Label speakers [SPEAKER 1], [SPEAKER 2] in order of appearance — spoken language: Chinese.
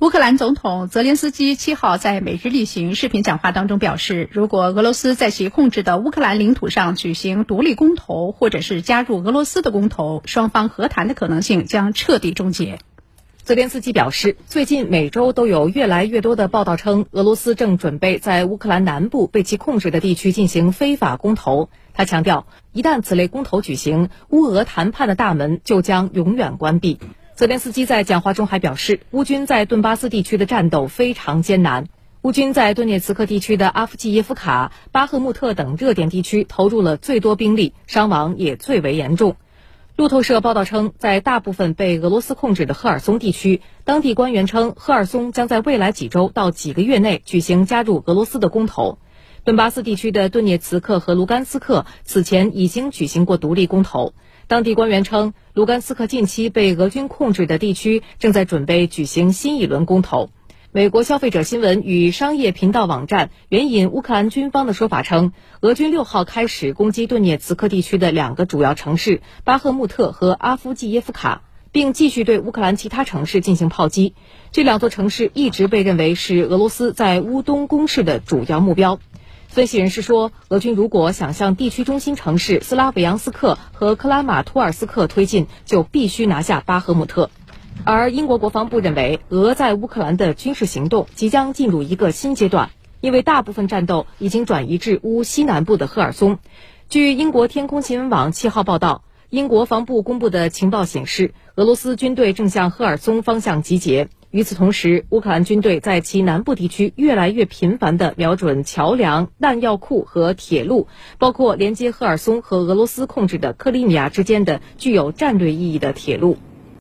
[SPEAKER 1] 乌克兰总统泽连斯基七号在每日例行视频讲话当中表示，如果俄罗斯在其控制的乌克兰领土上举行独立公投，或者是加入俄罗斯的公投，双方和谈的可能性将彻底终结。
[SPEAKER 2] 泽连斯基表示，最近每周都有越来越多的报道称，俄罗斯正准备在乌克兰南部被其控制的地区进行非法公投。他强调，一旦此类公投举行，乌俄谈判的大门就将永远关闭。泽连斯基在讲话中还表示，乌军在顿巴斯地区的战斗非常艰难。乌军在顿涅茨克地区的阿夫季耶夫卡、巴赫穆特等热点地区投入了最多兵力，伤亡也最为严重。路透社报道称，在大部分被俄罗斯控制的赫尔松地区，当地官员称，赫尔松将在未来几周到几个月内举行加入俄罗斯的公投。顿巴斯地区的顿涅茨克和卢甘斯克此前已经举行过独立公投。当地官员称，卢甘斯克近期被俄军控制的地区正在准备举行新一轮公投。美国消费者新闻与商业频道网站援引乌克兰军方的说法称，俄军六号开始攻击顿涅茨克地区的两个主要城市巴赫穆特和阿夫季耶夫卡，并继续对乌克兰其他城市进行炮击。这两座城市一直被认为是俄罗斯在乌东攻势的主要目标。分析人士说，俄军如果想向地区中心城市斯拉维扬斯克和克拉马托尔斯克推进，就必须拿下巴赫穆特。而英国国防部认为，俄在乌克兰的军事行动即将进入一个新阶段，因为大部分战斗已经转移至乌西南部的赫尔松。据英国天空新闻网七号报道。英国防部公布的情报显示，俄罗斯军队正向赫尔松方向集结。与此同时，乌克兰军队在其南部地区越来越频繁地瞄准桥梁、弹药库和铁路，包括连接赫尔松和俄罗斯控制的克里米亚之间的具有战略意义的铁路。